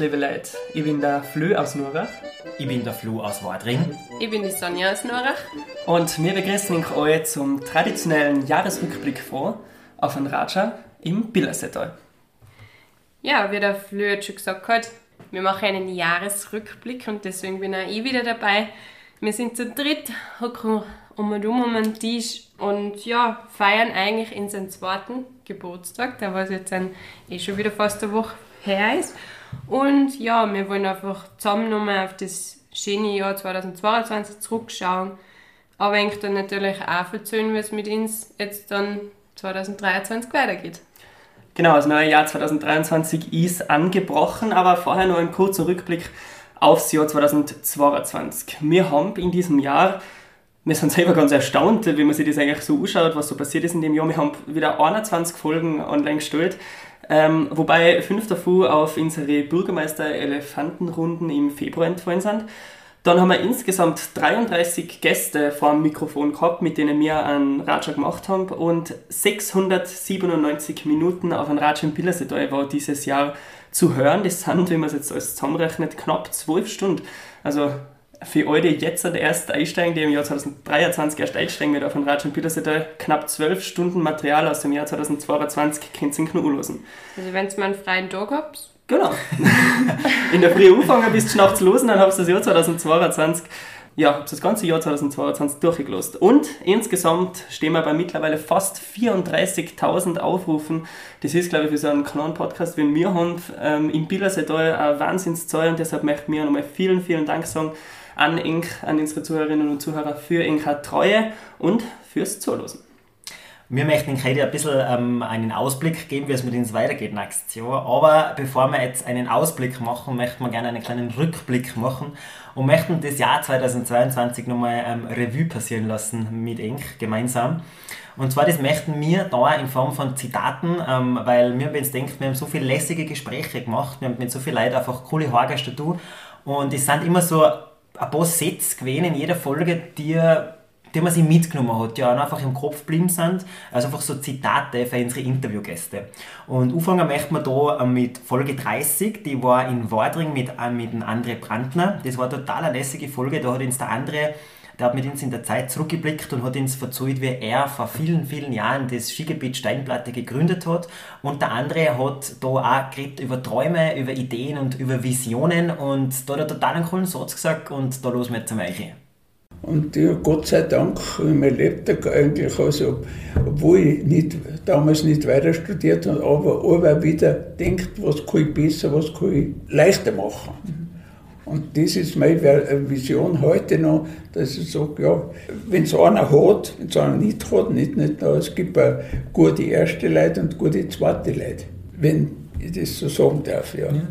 liebe Leute. Ich bin der Flö aus Nurach. Ich bin der Flo aus Wadring. Ich bin die Sonja aus Norach. Und wir begrüßen euch zum traditionellen Jahresrückblick vor auf ein Raja im Billersetal. Ja, wie der Flö jetzt schon gesagt hat, wir machen einen Jahresrückblick und deswegen bin auch ich wieder dabei. Wir sind zu dritt, hocken um und um den Tisch und ja, feiern eigentlich in seinen zweiten Geburtstag, der was jetzt ein, eh schon wieder fast eine Woche her ist. Und ja, wir wollen einfach zusammen nochmal auf das schöne Jahr 2022 zurückschauen. Aber ich dann natürlich auch erzählen, wie es mit uns jetzt dann 2023 weitergeht. Genau, das neue Jahr 2023 ist angebrochen, aber vorher noch ein kurzer Rückblick aufs Jahr 2022. Wir haben in diesem Jahr, wir sind selber ganz erstaunt, wie man sich das eigentlich so anschaut, was so passiert ist in dem Jahr. Wir haben wieder 21 Folgen online gestellt, ähm, wobei fünf davon auf unsere Bürgermeister-Elefantenrunden im Februar entfallen sind. Dann haben wir insgesamt 33 Gäste vor dem Mikrofon gehabt, mit denen wir einen Raja gemacht haben und 697 Minuten auf einem Raja im Pillersetal war dieses Jahr zu hören. Das sind, wenn man es jetzt alles zusammenrechnet, knapp 12 Stunden. Also für alle, die jetzt erst einsteigen, die im Jahr 2023 erst einsteigen mit auf den Raja im Pillersetal, knapp 12 Stunden Material aus dem Jahr 2022 könnt ihr losen. Also wenn ihr mal einen freien Tag habt, Genau. In der Früh anfangen bis nachts los und dann habst du das Jahr 2022, ja, das ganze Jahr 2022 durchgelost. Und insgesamt stehen wir bei mittlerweile fast 34.000 Aufrufen. Das ist, glaube ich, für so einen kleinen Podcast, wie wir haben, ähm, im Billersetal eine Wahnsinnszahl und deshalb möchten wir nochmal vielen, vielen Dank sagen an Ink, an unsere Zuhörerinnen und Zuhörer für Inka Treue und fürs Zuhören. Wir möchten Ihnen heute ein bisschen ähm, einen Ausblick geben, wie es mit uns weitergeht nächstes Jahr. Aber bevor wir jetzt einen Ausblick machen, möchten wir gerne einen kleinen Rückblick machen und möchten das Jahr 2022 nochmal ähm, Revue passieren lassen mit Ink gemeinsam. Und zwar, das möchten wir da in Form von Zitaten, ähm, weil wir uns denken, wir haben so viele lässige Gespräche gemacht, wir haben mit so vielen Leuten einfach coole Haargäste und es sind immer so ein paar Sätze gewesen in jeder Folge, die die man sich mitgenommen hat, die einfach im Kopf geblieben sind. Also einfach so Zitate für unsere Interviewgäste. Und anfangen möchten wir da mit Folge 30, die war in Wadring mit, äh, mit dem André Brandner. Das war eine total lässige Folge, da hat uns der André der hat mit uns in der Zeit zurückgeblickt und hat uns erzählt, wie er vor vielen, vielen Jahren das Skigebiet Steinplatte gegründet hat. Und der andere hat da auch geredet über Träume, über Ideen und über Visionen. Und da hat er total einen coolen Satz gesagt und da los wir zum Eiche. Und ja, Gott sei Dank, mein Lebtag eigentlich, also, obwohl ich nicht, damals nicht weiter studiert habe, aber, aber wieder denkt, was kann ich besser, was kann ich leichter machen. Und das ist meine Vision heute noch, dass ich sage, ja, wenn es einer hat, wenn es einer nicht hat, nicht, nicht, es gibt auch gute erste Leute und gute zweite Leute, wenn ich das so sagen darf. Ja. ja.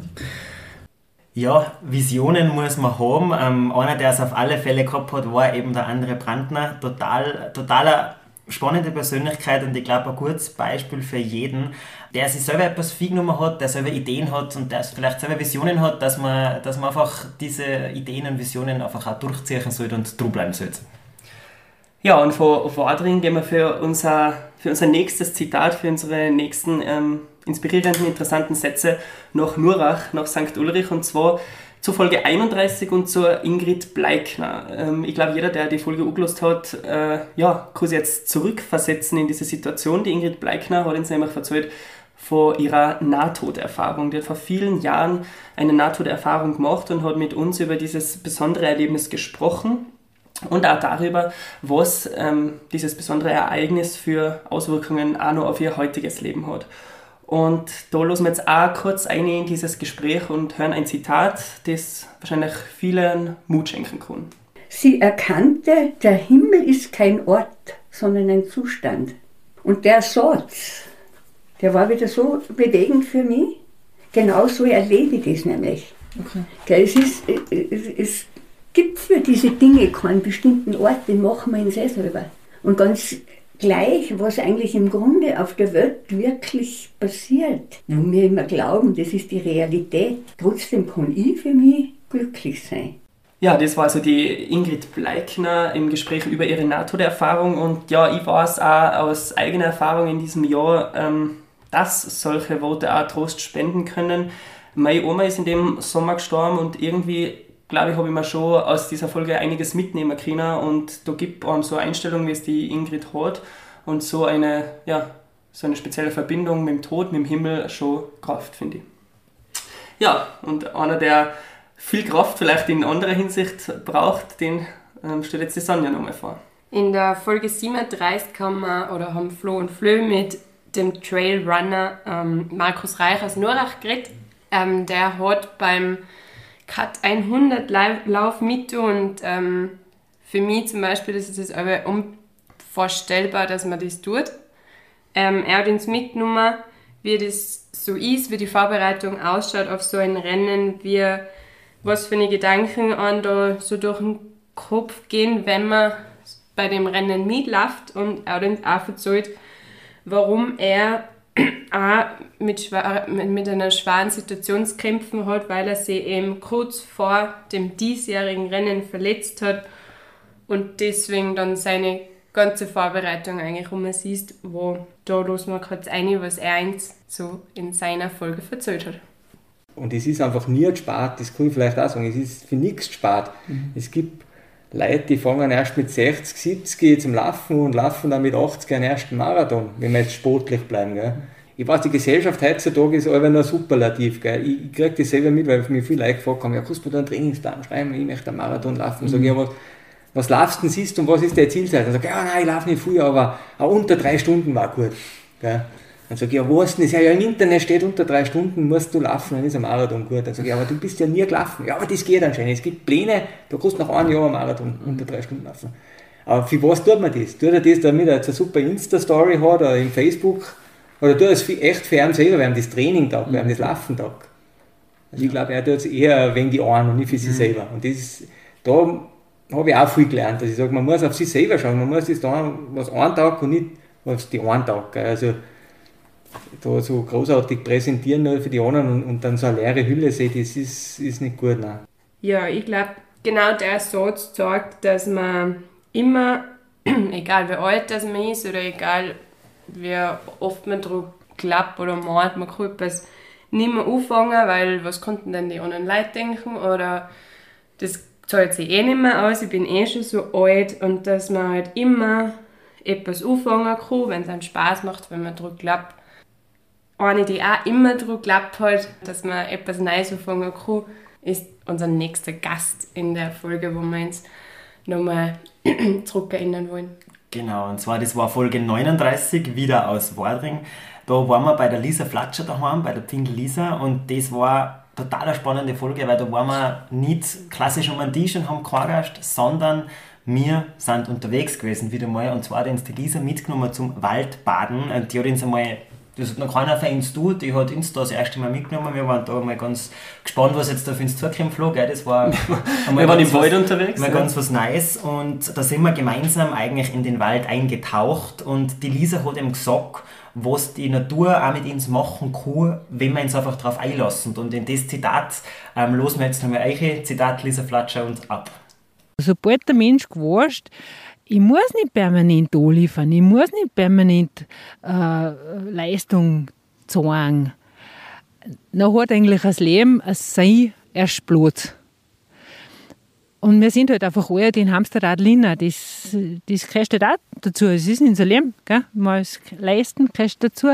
Ja, Visionen muss man haben. Ähm, einer, der es auf alle Fälle gehabt hat, war eben der andere Brandner. Total, totaler spannende Persönlichkeit und ich glaube ein gutes Beispiel für jeden, der sich selber etwas genommen hat, der selber Ideen hat und der vielleicht selber Visionen hat, dass man, dass man einfach diese Ideen und Visionen einfach auch durchziehen sollte und true bleiben sollte. Ja, und von Wadring gehen wir für unser, für unser nächstes Zitat, für unsere nächsten ähm, inspirierenden, interessanten Sätze nach Nurach, nach St. Ulrich und zwar zur Folge 31 und zur Ingrid Bleikner. Ähm, ich glaube, jeder, der die Folge angelost hat, äh, ja, kann sich jetzt zurückversetzen in diese Situation. Die Ingrid Bleikner hat uns nämlich erzählt von ihrer Nahtoderfahrung. Die hat vor vielen Jahren eine Nahtoderfahrung gemacht und hat mit uns über dieses besondere Erlebnis gesprochen und auch darüber, was ähm, dieses besondere Ereignis für Auswirkungen auch noch auf ihr heutiges Leben hat. Und da losen wir jetzt auch kurz ein in dieses Gespräch und hören ein Zitat, das wahrscheinlich vielen Mut schenken kann. Sie erkannte, der Himmel ist kein Ort, sondern ein Zustand. Und der Satz, der war wieder so bewegend für mich. Genauso erlebe ich das nämlich. Okay. Es, ist, es, es gibt für diese Dinge keinen bestimmten Ort, den machen wir uns eh selber. Und ganz gleich, was eigentlich im Grunde auf der Welt wirklich passiert, wo wir immer glauben, das ist die Realität. Trotzdem kann ich für mich glücklich sein. Ja, das war also die Ingrid Bleikner im Gespräch über ihre NATO-Erfahrung und ja, ich weiß auch aus eigener Erfahrung in diesem Jahr, ähm, dass solche Worte auch Trost spenden können. Meine Oma ist in dem Sommer gestorben und irgendwie, glaube ich, habe ich mir schon aus dieser Folge einiges mitnehmen können und da gibt es so eine Einstellung, wie es die Ingrid hat und so eine, ja, so eine spezielle Verbindung mit dem Tod, mit dem Himmel schon Kraft, finde ich. Ja, und einer, der viel Kraft vielleicht in anderer Hinsicht braucht, den ähm, stellt jetzt die Sonja nochmal vor. In der Folge 37 haben wir, oder haben Flo und Flö mit dem Trailrunner ähm, Markus Reich aus Norach geredet. Ähm, der hat beim Cut 100 Lauf mit und ähm, für mich zum Beispiel ist es aber unvorstellbar, dass man das tut. Ähm, er hat uns mitgenommen, wie das so ist, wie die Vorbereitung ausschaut auf so ein Rennen, wie was für eine Gedanken an da so durch den Kopf gehen, wenn man bei dem Rennen mitläuft und er hat uns auch erzählt, warum er auch mit, mit einer schweren Situation zu kämpfen hat, weil er sich eben kurz vor dem diesjährigen Rennen verletzt hat und deswegen dann seine ganze Vorbereitung eigentlich um es ist, wo da los man kurz ein, was er eins so in seiner Folge erzählt hat. Und es ist einfach nie gespart, das kann ich vielleicht auch sagen, es ist für nichts gespart. Mhm. Es gibt Leute, die fangen erst mit 60, 70 zum Laufen und laufen dann mit 80 einen ersten Marathon, wenn wir jetzt sportlich bleiben. Gell. Ich weiß, die Gesellschaft heutzutage ist einfach nur superlativ. Gell. Ich, ich kriege das selber mit, weil mir viele Leute haben, ja, kannst du da einen Trainingsplan schreiben, ich möchte einen Marathon laufen. Mhm. Sag ich, ja, was, was laufst du denn siehst und was ist der Zielzeit? Dann sage ich, ja, nein, ich laufe nicht früher, aber auch unter drei Stunden war gut. Gell. Dann sage ich, ja, was denn? Ja, ja, im Internet steht unter drei Stunden musst du laufen, dann ist ein Marathon gut. Dann sage ich, aber du bist ja nie gelaufen. Ja, aber das geht anscheinend. Es gibt Pläne, da kannst du nach einem Jahr ein Marathon unter drei Stunden laufen. Aber für was tut man das? Tut er das, damit er jetzt eine super Insta-Story hat oder im Facebook? Oder er es echt für ihn selber, während das Training tag, während das Laufen tag? Also ich glaube, er tut es eher wegen die einen und nicht für sich mhm. selber. Und das ist, da habe ich auch viel gelernt, dass ich sage, man muss auf sich selber schauen, man muss das da was einen Tag und nicht was die einen Tag. Also da so großartig präsentieren nur für die anderen und, und dann so eine leere Hülle sehen, das ist, ist nicht gut. Nein. Ja, ich glaube, genau der Satz sagt, dass man immer, egal wie alt das man ist oder egal wie oft man drüber klappt oder meint, man kann etwas nicht mehr anfangen, weil was konnten denn die anderen Leute denken? Oder das zahlt sich eh nicht mehr aus, ich bin eh schon so alt. Und dass man halt immer etwas anfangen kann, wenn es einen Spaß macht, wenn man drüber klappt. Eine, die auch immer daran geglaubt hat, dass man etwas Neues anfangen kann, ist unser nächster Gast in der Folge, wo wir uns nochmal zurück erinnern wollen. Genau, und zwar das war Folge 39, wieder aus Wadring. Da waren wir bei der Lisa Flatscher daheim, bei der Pfingel Lisa, und das war total eine spannende Folge, weil da waren wir nicht klassisch um einen Tisch und haben gequatscht, sondern wir sind unterwegs gewesen wieder mal und zwar hat uns die Lisa mitgenommen zum Waldbaden. Die hat uns einmal das hat noch keiner von uns tut. Die hat uns da das erste Mal mitgenommen. Wir waren da mal ganz gespannt, was jetzt da für uns zukommen flog. Das war wir waren im Wald unterwegs. Mal ja. ganz was Neues. Und da sind wir gemeinsam eigentlich in den Wald eingetaucht. Und die Lisa hat ihm gesagt, was die Natur auch mit uns machen kann, wenn wir uns einfach darauf einlassen. Und in das Zitat ähm, losen wir jetzt nochmal eure Zitat Lisa Flatscher und ab. Sobald der Mensch gewascht, ich muss nicht permanent anliefern, ich muss nicht permanent äh, Leistung zeigen. Dann hat eigentlich das Leben ein Sein erst Platz. Und wir sind halt einfach alle den Hamsterrad Lina. Das, das gehört halt auch dazu. Es ist in unser Leben. Gell? Mal Leisten gehört dazu.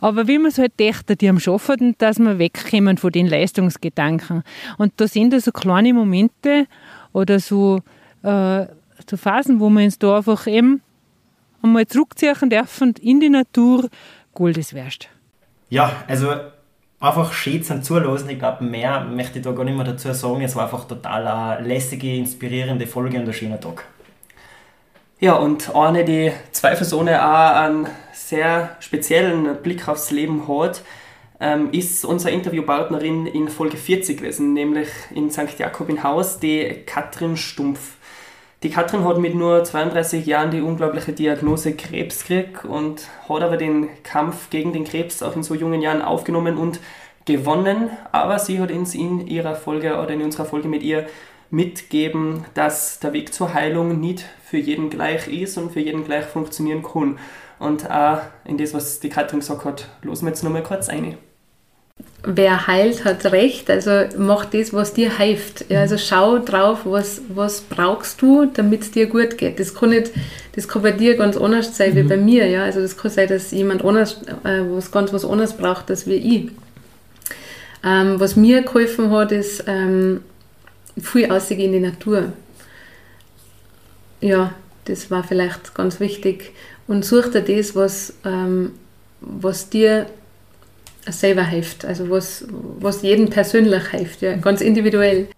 Aber wie man es halt dächte, die am Schaffen, dass wir wegkommen von den Leistungsgedanken. Und da sind da so kleine Momente oder so äh, zu Phasen, wo wir uns da einfach eben einmal zurückziehen dürfen in die Natur, Gold ist wert. Ja, also einfach schön zum Zuhören. Ich glaube, mehr möchte ich da gar nicht mehr dazu sagen. Es war einfach total eine lässige, inspirierende Folge und ein schöner Tag. Ja, und eine, die zweifelsohne auch einen sehr speziellen Blick aufs Leben hat, ähm, ist unsere Interviewpartnerin in Folge 40 gewesen, nämlich in St. Jakob in Haus, die Katrin Stumpf. Die Katrin hat mit nur 32 Jahren die unglaubliche Diagnose Krebs gekriegt und hat aber den Kampf gegen den Krebs auch in so jungen Jahren aufgenommen und gewonnen. Aber sie hat uns in ihrer Folge oder in unserer Folge mit ihr mitgeben, dass der Weg zur Heilung nicht für jeden gleich ist und für jeden gleich funktionieren kann. Und auch in das, was die Katrin gesagt hat, losen wir jetzt nochmal kurz ein. Wer heilt, hat recht. Also mach das, was dir hilft. Ja, also schau drauf, was, was brauchst du, damit es dir gut geht. Das kann, nicht, das kann bei dir ganz anders sein wie bei mir. Ja? Also das kann sein, dass jemand anders äh, was ganz was anderes braucht, als wie ich. Ähm, was mir geholfen hat, ist ähm, viel ausgehen in die Natur. Ja, das war vielleicht ganz wichtig. Und such dir das, was, ähm, was dir selber hilft, also was, was jedem persönlich hilft, ja, ganz individuell.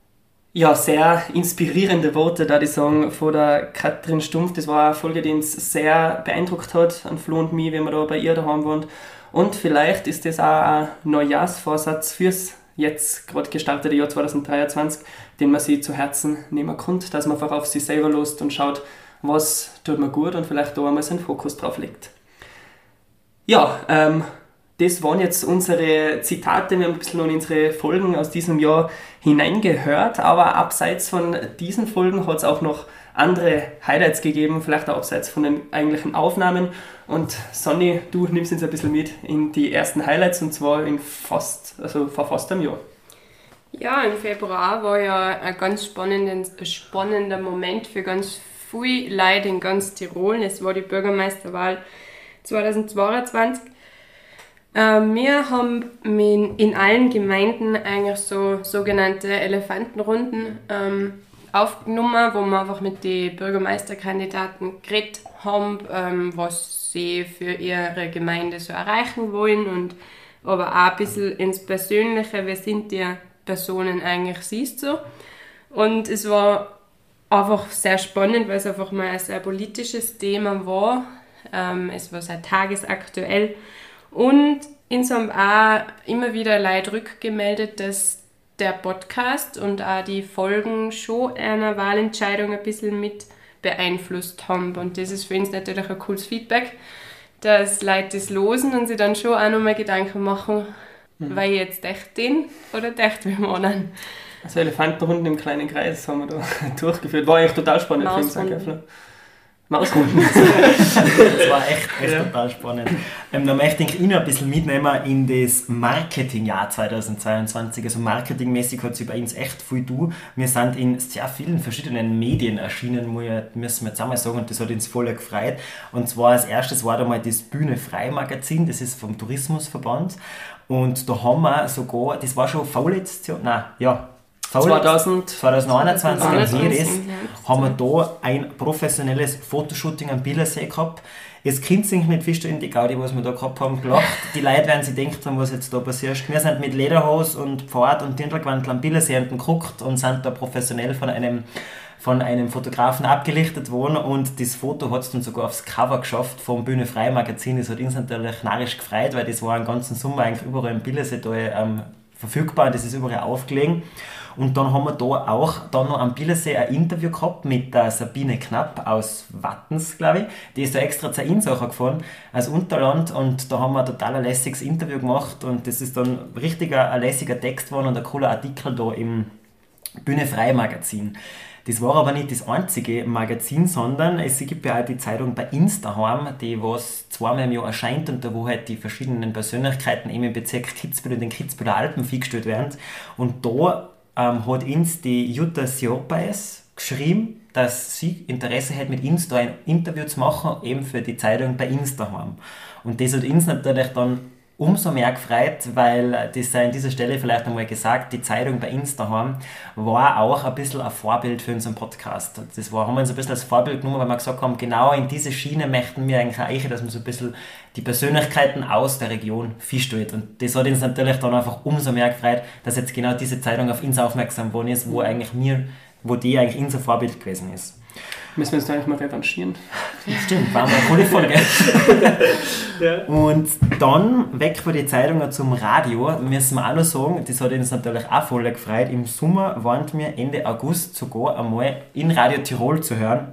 Ja, sehr inspirierende Worte, da die sagen, von der Katrin Stumpf. Das war eine Folge, die uns sehr beeindruckt hat, an Flo und mich, wenn wir da bei ihr daheim waren. Und vielleicht ist das auch ein Neujahrsvorsatz fürs jetzt gerade gestartete Jahr 2023, den man sich zu Herzen nehmen kann, dass man einfach auf sich selber lost und schaut, was tut mir gut und vielleicht da einmal seinen Fokus drauf legt. Ja, ähm, das waren jetzt unsere Zitate. Wir haben ein bisschen in unsere Folgen aus diesem Jahr hineingehört, aber abseits von diesen Folgen hat es auch noch andere Highlights gegeben, vielleicht auch abseits von den eigentlichen Aufnahmen. Und Sonny, du nimmst uns ein bisschen mit in die ersten Highlights und zwar in fast, also vor fast einem Jahr. Ja, im Februar war ja ein ganz spannender, Moment für ganz viele Leute in ganz Tirol. Es war die Bürgermeisterwahl 2022. Ähm, wir haben in allen Gemeinden eigentlich so sogenannte Elefantenrunden ähm, aufgenommen, wo wir einfach mit den Bürgermeisterkandidaten geredet haben, ähm, was sie für ihre Gemeinde so erreichen wollen und aber auch ein bisschen ins Persönliche, wer sind die Personen eigentlich, siehst du. Und es war einfach sehr spannend, weil es einfach mal ein sehr politisches Thema war. Ähm, es war sehr tagesaktuell und uns haben auch immer wieder Leute rückgemeldet, dass der Podcast und auch die Folgen schon einer Wahlentscheidung ein bisschen mit beeinflusst haben. Und das ist für uns natürlich ein cooles Feedback, dass Leute das losen und sich dann schon auch nochmal Gedanken machen, mhm. weil jetzt echt den oder echt wir anderen. Also Elefantenrunden im kleinen Kreis haben wir da durchgeführt. War eigentlich total spannend für uns, Mausrunden. das war echt, echt ja. total spannend. Ähm, da möchte ich Ihnen ein bisschen mitnehmen in das Marketingjahr 2022. Also marketingmäßig hat sich bei uns echt viel du. Wir sind in sehr vielen verschiedenen Medien erschienen, müssen wir jetzt einmal sagen, und das hat uns voll gefreut. Und zwar als erstes war da mal das Bühne Frei Magazin, das ist vom Tourismusverband. Und da haben wir sogar, das war schon vorletztes Jahr, nein, ja, 2000, 2021 im Heres haben wir da ein professionelles Fotoshooting am Billersee gehabt. Jetzt kennt sich nicht feststellen, die Gaudi, was wir da gehabt haben, gelacht. Die Leute werden sich denken haben, was jetzt da passiert. Wir sind mit Lederhose und Pfad und Dirndlgewandel am Billersee geguckt und sind da professionell von einem von einem Fotografen abgelichtet worden und das Foto hat es dann sogar aufs Cover geschafft vom Bühne Frei Magazin. Das hat uns natürlich narrisch gefreut, weil das war einen ganzen Sommer eigentlich überall im Billersee da, ähm, verfügbar und das ist überall aufgelegen. Und dann haben wir da auch dann noch am Billersee ein Interview gehabt mit der Sabine Knapp aus Wattens, glaube ich. Die ist da extra zur Insacher gefahren, als Unterland. Und da haben wir ein total lässiges Interview gemacht. Und das ist dann richtig ein, ein lässiger Text geworden und ein cooler Artikel da im Bühne Frei Magazin. Das war aber nicht das einzige Magazin, sondern es gibt ja auch die Zeitung bei Instagram, die was zweimal im Jahr erscheint und da wo halt die verschiedenen Persönlichkeiten eben im Bezirk Kitzbühel und den Kitzbüheler Alpen vorgestellt werden. Und da ähm, hat uns die Jutta Siopais geschrieben, dass sie Interesse hat, mit uns da ein Interview zu machen, eben für die Zeitung bei Instagram. Und das hat uns natürlich dann umso mehr gefreut, weil das sei an dieser Stelle vielleicht einmal gesagt, die Zeitung bei Instagram war auch ein bisschen ein Vorbild für unseren Podcast. Das war, haben wir uns ein bisschen als Vorbild genommen, weil wir gesagt haben, genau in diese Schiene möchten wir eigentlich auch, dass man so ein bisschen die Persönlichkeiten aus der Region feststellt. Und das hat uns natürlich dann einfach umso mehr gefreut, dass jetzt genau diese Zeitung auf uns aufmerksam geworden ist, wo eigentlich mir, wo die eigentlich unser Vorbild gewesen ist. Müssen wir uns da eigentlich mal revanchieren. Stimmt, war mal eine coole Folge. ja. Und dann weg von den Zeitungen zum Radio, müssen wir auch noch sagen, das hat uns natürlich auch voll gefreut. Im Sommer waren wir Ende August sogar einmal in Radio Tirol zu hören.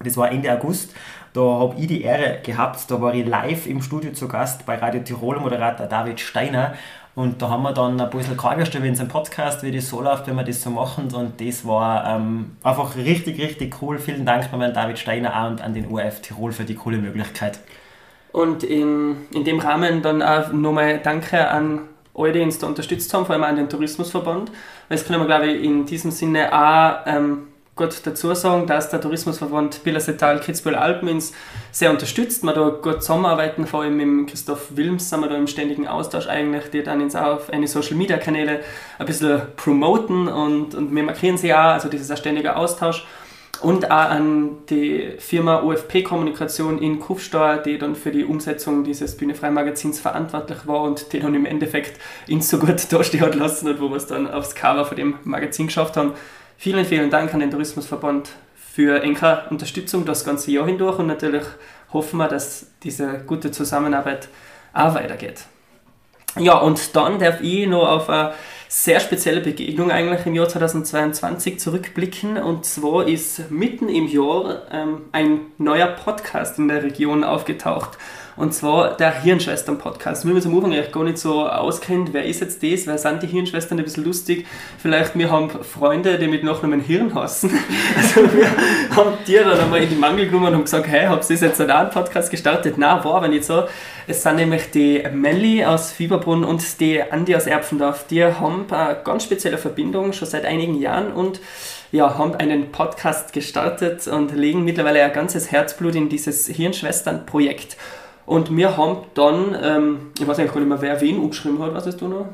Das war Ende August. Da habe ich die Ehre gehabt, da war ich live im Studio zu Gast bei Radio Tirol Moderator David Steiner und da haben wir dann ein bisschen gestellt in seinem Podcast, wie das so läuft, wenn wir das so machen. Und das war ähm, einfach richtig, richtig cool. Vielen Dank nochmal an David Steiner und an den ORF Tirol für die coole Möglichkeit. Und in, in dem Rahmen dann auch nochmal Danke an alle, die uns da unterstützt haben, vor allem auch den Tourismusverband. Weil das können wir, glaube ich, in diesem Sinne auch ähm, gut dazu sagen, dass der Tourismusverband Billersetal Kitzbühel Alpen uns sehr unterstützt. Wir da gut zusammenarbeiten, vor allem mit Christoph Wilms sind wir da im ständigen Austausch eigentlich, die dann uns auf eine Social Media Kanäle ein bisschen promoten und, und wir markieren sie auch, also das ist ein ständiger Austausch. Und auch an die Firma OFP Kommunikation in Kufsteuer, die dann für die Umsetzung dieses Bühnefrei Magazins verantwortlich war und die dann im Endeffekt uns so gut dastehen hat lassen und wo wir es dann aufs Cover von dem Magazin geschafft haben. Vielen, vielen Dank an den Tourismusverband für enge Unterstützung das ganze Jahr hindurch und natürlich hoffen wir, dass diese gute Zusammenarbeit auch weitergeht. Ja, und dann darf ich noch auf eine sehr spezielle Begegnung eigentlich im Jahr 2022 zurückblicken. Und zwar ist mitten im Jahr ähm, ein neuer Podcast in der Region aufgetaucht. Und zwar der Hirnschwestern-Podcast. Wenn man am Anfang gar nicht so auskennt, wer ist jetzt das, wer sind die Hirnschwestern, ein bisschen lustig. Vielleicht, wir haben Freunde, die mit Nachnamen Hirn hassen. Also wir haben die dann einmal in die Mangel genommen und haben gesagt, hey, habt ihr jetzt einen Podcast gestartet? Nein, war aber nicht so. Es sind nämlich die Melli aus Fieberbrunn und die Andi aus Erpfendorf. Die haben eine ganz spezielle Verbindung schon seit einigen Jahren und ja, haben einen Podcast gestartet und legen mittlerweile ein ganzes Herzblut in dieses Hirnschwestern-Projekt. Und wir haben dann, ähm, ich weiß eigentlich gar nicht mehr, wer wen umgeschrieben hat, weißt du noch?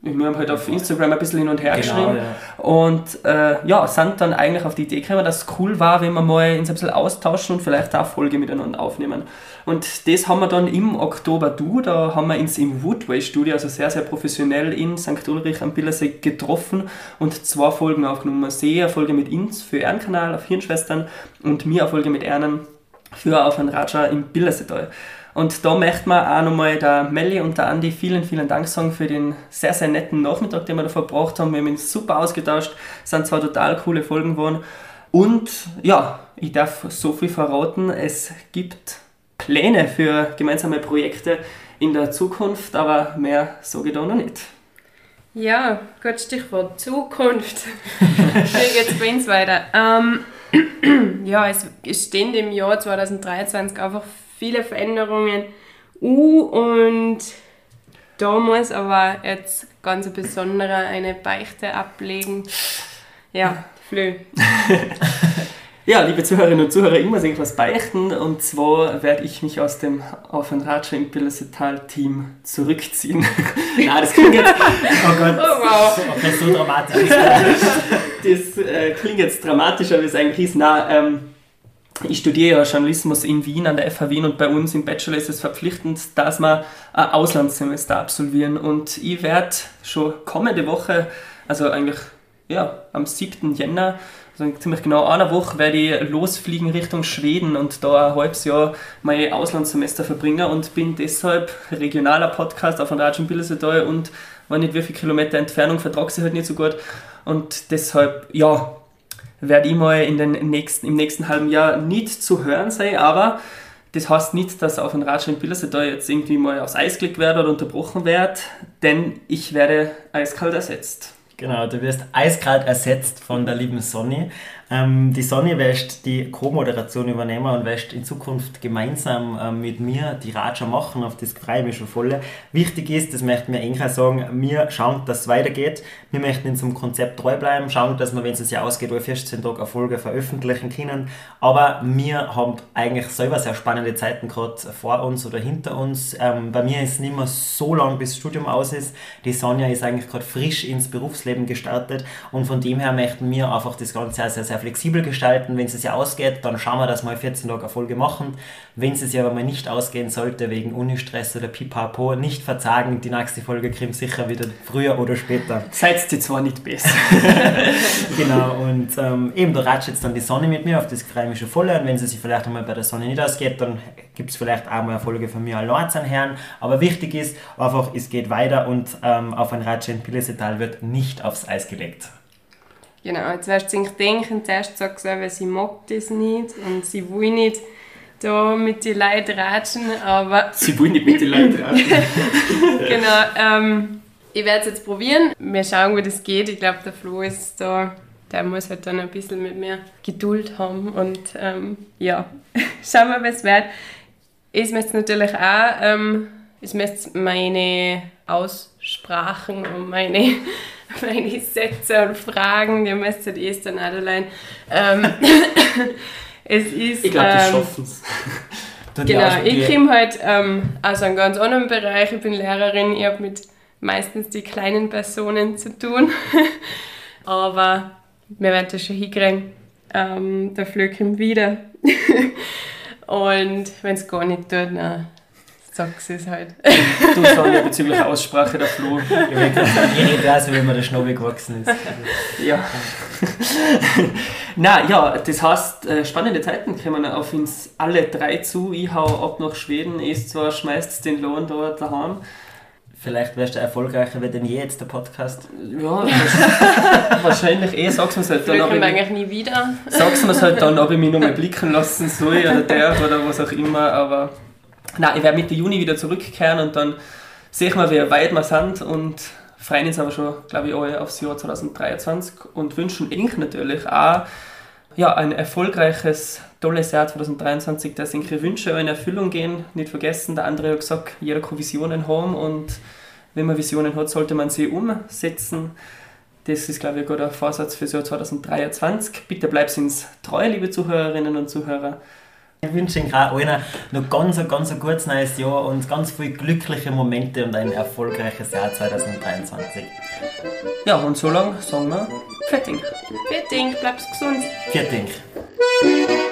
Wir haben halt auf Instagram ein bisschen hin und her genau, geschrieben ja. und äh, ja, sind dann eigentlich auf die Idee gekommen, dass es cool war, wenn wir mal uns ein bisschen austauschen und vielleicht auch Folge miteinander aufnehmen. Und das haben wir dann im Oktober du, da haben wir uns im Woodway Studio, also sehr, sehr professionell in St. Ulrich am Billersee getroffen und zwei Folgen aufgenommen. Sie eine Folge mit uns für Ehrenkanal auf Hirnschwestern und mir eine Folge mit Ernen für auf ein Raja im Billerseetal. Und da möchte man auch nochmal der Melli und der Andi vielen, vielen Dank sagen für den sehr, sehr netten Nachmittag, den wir da verbracht haben. Wir haben uns super ausgetauscht, sind zwar total coole Folgen geworden. Und ja, ich darf so viel verraten, es gibt Pläne für gemeinsame Projekte in der Zukunft, aber mehr sage ich da noch nicht. Ja, gut Stichwort Zukunft. Wie geht es bei uns weiter? Ähm, ja, es stehen im Jahr 2023 einfach viele Veränderungen uh, und da muss aber jetzt ganz besondere eine Beichte ablegen. Ja, Flö. ja, liebe Zuhörerinnen und Zuhörer, ich muss irgendwas beichten und zwar werde ich mich aus dem Auf ein Ratscher im Pillersetal-Team zurückziehen. Nein, das klingt jetzt. Oh Gott. Oh wow. Okay, so dramatisch ist das. Das äh, klingt jetzt dramatischer, wie es eigentlich ist. Nein, ähm, ich studiere ja Journalismus in Wien an der FH Wien und bei uns im Bachelor ist es verpflichtend, dass wir ein Auslandssemester absolvieren. Und ich werde schon kommende Woche, also eigentlich ja, am 7. Jänner, also ziemlich genau einer Woche, werde ich losfliegen Richtung Schweden und da ein halbes Jahr mein Auslandssemester verbringen und bin deshalb regionaler Podcast auf Ratschen Bildersetal und war nicht wie viele Kilometer Entfernung, vertrage sie halt nicht so gut. Und deshalb, ja, werde ich mal in den nächsten, im nächsten halben Jahr nicht zu hören sein, aber das heißt nicht, dass auf ein Radschirm Pilse da jetzt irgendwie mal aufs Eis gelegt werde oder unterbrochen werde, denn ich werde eiskalt ersetzt. Genau, du wirst eiskalt ersetzt von der lieben Sonny. Ähm, die Sonny wirst die Co-Moderation übernehmen und wirst in Zukunft gemeinsam ähm, mit mir die Raja machen, auf das freue ich mich schon voll. Wichtig ist, das möchten wir Enka sagen, wir schauen, dass es weitergeht. Wir möchten in zum Konzept treu bleiben, schauen, dass wir, wenn es ja ausgeht, über 14 Tage Erfolge veröffentlichen können. Aber wir haben eigentlich selber sehr spannende Zeiten gerade vor uns oder hinter uns. Ähm, bei mir ist es nicht mehr so lang, bis das Studium aus ist. Die Sonja ist eigentlich gerade frisch ins Berufsleben gestartet und von dem her möchten wir einfach das Ganze sehr, sehr, sehr flexibel gestalten. Wenn es ja ausgeht, dann schauen wir, dass wir 14 Tage Erfolge machen. Wenn es ja aber mal nicht ausgehen sollte, wegen Unistress oder Pipapo, nicht verzagen. Die nächste Folge kriegen sicher wieder früher oder später. Seid ihr zwar nicht besser. genau, und ähm, eben, da ratscht jetzt dann die Sonne mit mir, auf das freue ich mich schon voll. Und wenn es sich vielleicht einmal bei der Sonne nicht ausgeht, dann gibt es vielleicht auch mal eine Folge von mir allein zu Herrn. Aber wichtig ist einfach, es geht weiter und ähm, auf ein Ratsch in Pillesetal wird nicht aufs Eis gelegt. Genau, jetzt wirst du denken, zuerst sie, weil sie mag das nicht und sie will nicht da mit den Leuten ratschen, aber... Sie will nicht mit den Leuten ratschen. genau, ähm, ich werde es jetzt probieren. Wir schauen, wie das geht. Ich glaube, der Flo ist da, der muss halt dann ein bisschen mit mehr Geduld haben und ähm, ja, schauen wir, was es wird. Ich möchte natürlich auch, ähm, ich möchte meine Aussprachen und meine, meine Sätze und Fragen. Die müsstet ihr es dann allein. Ähm, es ist. Ich glaube, die ähm, schaffen es. Die Genau, ich die- komme halt ähm, aus einem ganz anderen Bereich. Ich bin Lehrerin, ich habe mit meistens die kleinen Personen zu tun. Aber wir werden das schon hinkriegen. Ähm, der Flöck kommt wieder. Und wenn es gar nicht tut, dann sag's es halt. Du Sonja bezüglich Aussprache der Flo. Ich will gerade sagen, wie mir der Schnabel gewachsen ist. Ja. Na ja, das heißt, äh, spannende Zeiten kommen auf uns alle drei zu. Ich hau ab nach Schweden, ist zwar schmeißt den Lohn da daheim. Vielleicht wärst du erfolgreicher wie denn je jetzt der Podcast. Ja, wahrscheinlich- eh, sag's mir's halt dann, ob ich, eigentlich nie wieder. sag's mir's halt dann, ob ich mich nochmal blicken lassen soll oder der oder was auch immer, aber na, ich werde Mitte Juni wieder zurückkehren und dann sehen wir, wie weit wir sind und freuen uns aber schon, glaube ich, alle aufs Jahr 2023 und wünschen Ink natürlich auch ja, ein erfolgreiches, tolles Jahr 2023, dass unsere Wünsche in Erfüllung gehen. Nicht vergessen, der andere hat gesagt, jeder kann Visionen haben und wenn man Visionen hat, sollte man sie umsetzen. Das ist, glaube ich, ein guter Vorsatz für das Jahr 2023. Bitte bleibt uns treu, liebe Zuhörerinnen und Zuhörer. Ich wünsche Ihnen allen noch ganz, ganz ein gutes neues Jahr und ganz viele glückliche Momente und ein erfolgreiches Jahr 2023. Ja, und so lang sagen wir Fetting. Bitte, bleibst gesund. Vielen Dank.